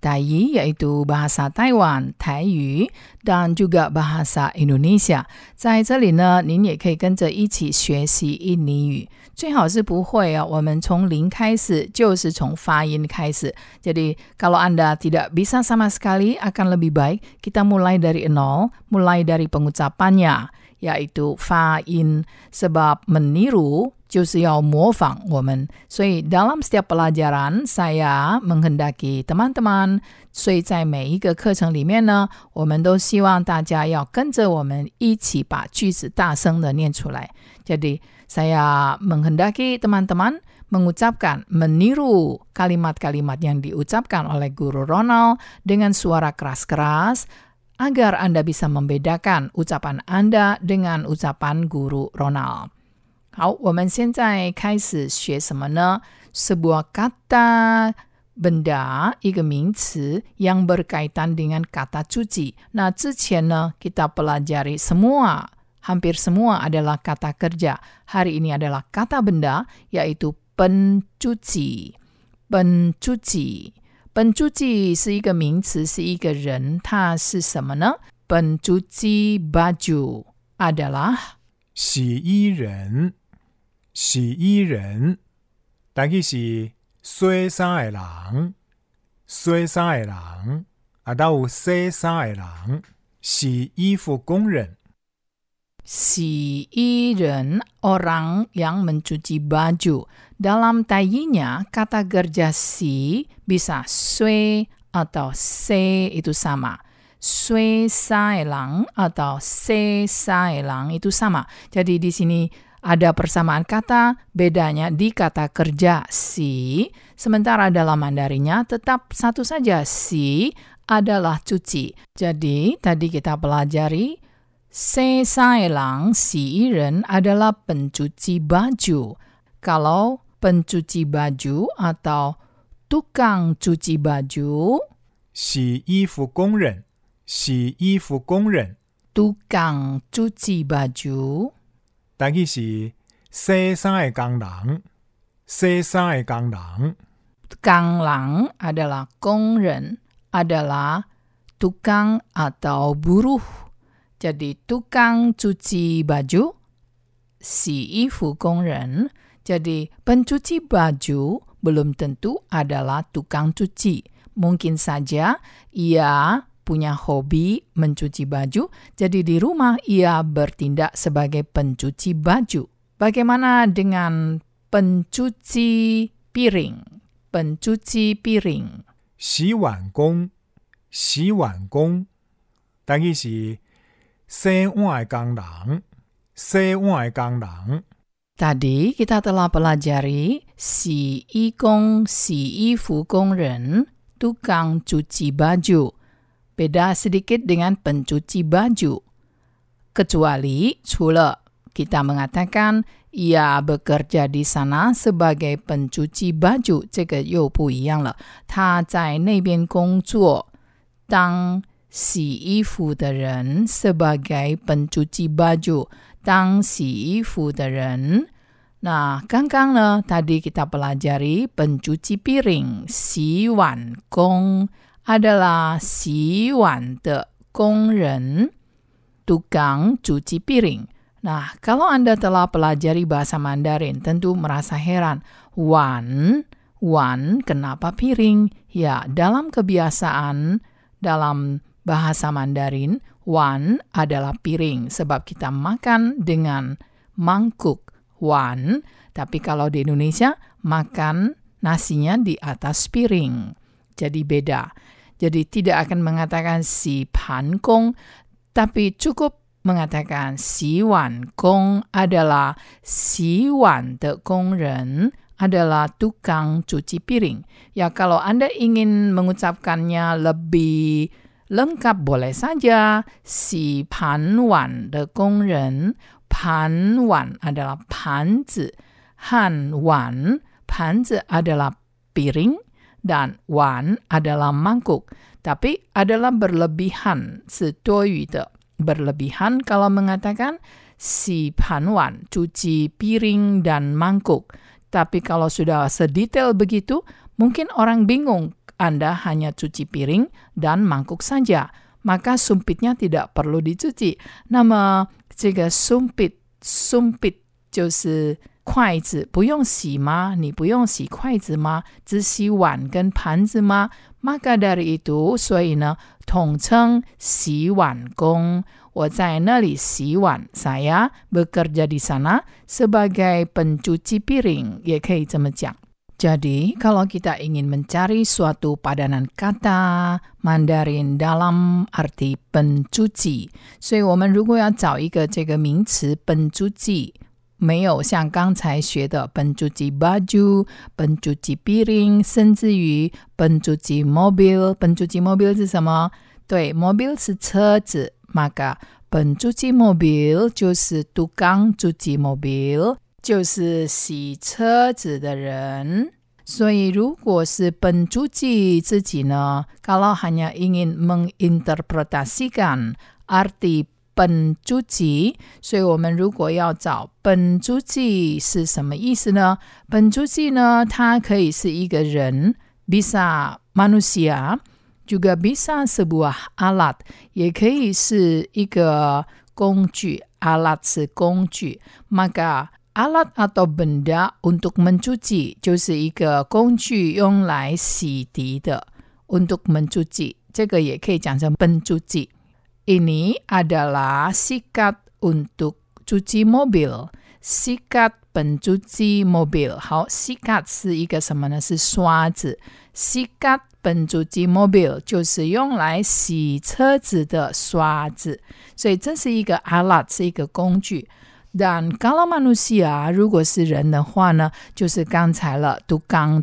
Tai yaitu bahasa Taiwan, Taiyu, dan juga bahasa Indonesia. 在这里呢，您也可以跟着一起学习印尼语。最好是不会啊，我们从零开始，就是从发音开始。Jadi kalau Anda tidak bisa sama sekali, akan lebih baik kita mulai dari nol, mulai dari pengucapannya, yaitu 发音. Sebab meniru 就是要模仿我们。所以 dalam setiap pelajaran saya menghendaki teman-teman，所以在每一个课程里面呢，我们都希望大家要跟着我们一起把句子大声的念出来。Jadi saya menghendaki teman-teman mengucapkan, meniru kalimat-kalimat yang diucapkan oleh Guru Ronald dengan suara keras-keras agar Anda bisa membedakan ucapan Anda dengan ucapan Guru Ronald. 好，我们现在开始学什么呢？Sebuah kata benda 一个名词 yang berkaitan dengan kata cuci. Nah, 之前呢 kita pelajari semua hampir semua adalah kata kerja. Hari ini adalah kata benda yaitu pencuci. Pencuci. Pencuci 是一个名词，是一个人，他是什么呢？Pencuci baju adalah 洗衣人， 洗衣人，但佢是洗衫的人，洗衫的人，啊，都有洗衫的人，洗衣服工人。 si iren orang yang mencuci baju. Dalam tayinya kata kerja si bisa sui atau se itu sama. Sui saelang atau se saelang itu sama. Jadi di sini ada persamaan kata, bedanya di kata kerja si, sementara dalam mandarinya tetap satu saja si adalah cuci. Jadi tadi kita pelajari se sailang si iren adalah pencuci baju. Kalau pencuci baju atau tukang cuci baju, si ifu si. Tukang cuci baju 但佢是洗衫的工人，洗衫的工人。 Kang Lang adalah kongren, adalah tukang atau buruh. Jadi tukang cuci baju, si ifu kongren. Jadi pencuci baju belum tentu adalah tukang cuci. Mungkin saja ia punya hobi mencuci baju, jadi di rumah ia bertindak sebagai pencuci baju. Bagaimana dengan pencuci piring? Pencuci piring. 洗碗工，洗碗工，但佢是洗碗的工人，洗碗的工人。 Tadi kita telah pelajari si ikong, si ifu kongren, tukang cuci baju. Beda sedikit dengan pencuci baju. Kecuali, 除了 kita mengatakan ia bekerja di sana sebagai pencuci baju, 这个又不一样了。他在那边工作，当洗衣服的人 sebagai pencuci baju，当洗衣服的人。Nah, 刚刚呢，tadi kita pelajari pencuci piring, 洗碗工 adalah si wan de kongren, tukang cuci piring. Nah, kalau Anda telah pelajari bahasa Mandarin, tentu merasa heran. Wan, wan, kenapa piring? Ya, dalam kebiasaan, dalam bahasa Mandarin, wan adalah piring. Sebab kita makan dengan mangkuk, wan. Tapi kalau di Indonesia, makan nasinya di atas piring. Jadi beda. Jadi tidak akan mengatakan si pankong, tapi cukup mengatakan si wan kong adalah si wan de ren adalah tukang cuci piring. Ya kalau Anda ingin mengucapkannya lebih lengkap boleh saja. Si panwan de gongren, panwan adalah panzi, han wan, panzi adalah piring, dan wan adalah mangkuk, tapi adalah berlebihan, setoyuite. Berlebihan kalau mengatakan si panwan cuci piring dan mangkuk. Tapi kalau sudah sedetail begitu, mungkin orang bingung Anda hanya cuci piring dan mangkuk saja. Maka sumpitnya tidak perlu dicuci. Nama, jika sumpit, sumpit 就是筷子不用洗吗？你不用洗筷子吗？只洗碗跟盘子吗？Maka dari itu，所以呢，统称洗碗工。我在那里洗碗，saya bekerja di sana sebagai pencuci piring，也可以这么讲。jadi, kalau kita ingin mencari suatu padanan kata Mandarin dalam arti pencuci，所以我们如果要找一个这个名词 pencuci，没有像刚才学的 pencuci baju、pencuci piring，甚至于 pencuci mobil。pencuci mobil 是什么？对，mobil 是车子，maka pencuci mobil 就是 tukang cuci mobil。就是洗车子的人。所以，如果是本主机自己呢，kalau hanya ingin menginterpretasikan arti 本主机，所以我们如果要找本主机是什么意思呢？本主机呢，它可以是一个人，bisa manusia juga bisa sebuah alat，也可以是一个工具，alat 是工具，maka Alat atau benda untuk mencuci 就是一个工具用来洗涤的 untuk mencuci 这个也可以讲成 pencuci. Ini adalah sikat untuk cuci mobil. Sikat pencuci mobil. 好，sikat 是一个什么呢？是刷子。Sikat pencuci mobil 就是用来洗车子的刷子。所以这是一个 alat，是一个工具。Dan kalau manusia 如果是人的话呢，就是刚才了，tukang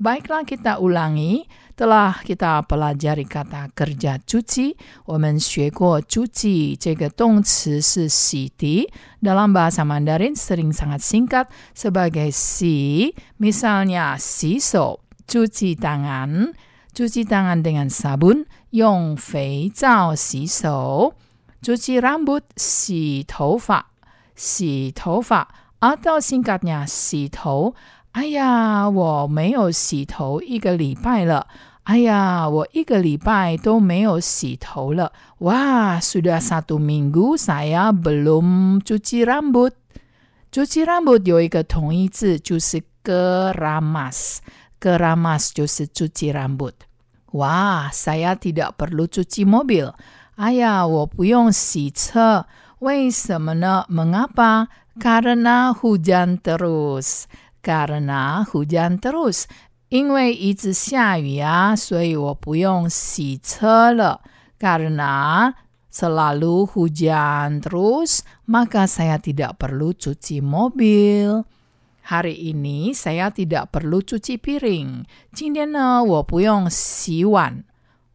Baiklah kita ulangi. Telah kita pelajari kata kerja cuci, 我们学过 cuci 这个动词是洗涤. Dalam bahasa Mandarin sering sangat singkat sebagai si. Misalnya si so, cuci tangan, cuci tangan dengan sabun, 用肥皂洗手. Cuci rambut, 洗头发，洗头发。atau singkatnya 洗头。 哎呀，我没有洗头一个礼拜了。哎呀，我一个礼拜都没有洗头了。Wah, sudah satu minggu saya belum cuci rambut. Cuci rambut 有一个同义字就是 keramas. Keramas 就是 cuci rambut. Wah, saya tidak perlu cuci mobil. 哎呀，我不用洗车。为什么呢？Mengapa? Karena hujan terus. Karena hujan terus. 因为一直下雨呀，所以我不用洗车了。Karena selalu hujan terus, maka saya tidak perlu cuci mobil. Hari ini saya tidak perlu cuci piring. 今天呢，我不用洗碗。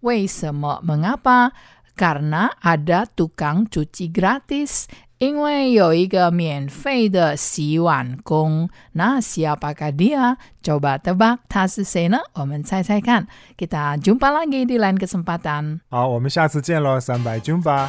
为什么？Mengapa? Karena ada tukang cuci gratis 因为有一个免费的洗碗工，那 siapakah dia? Coba tebak 他是谁呢？我们猜猜看。Kita jumpa lagi di lain kesempatan。好，我们下次见喽，三百 jumpa。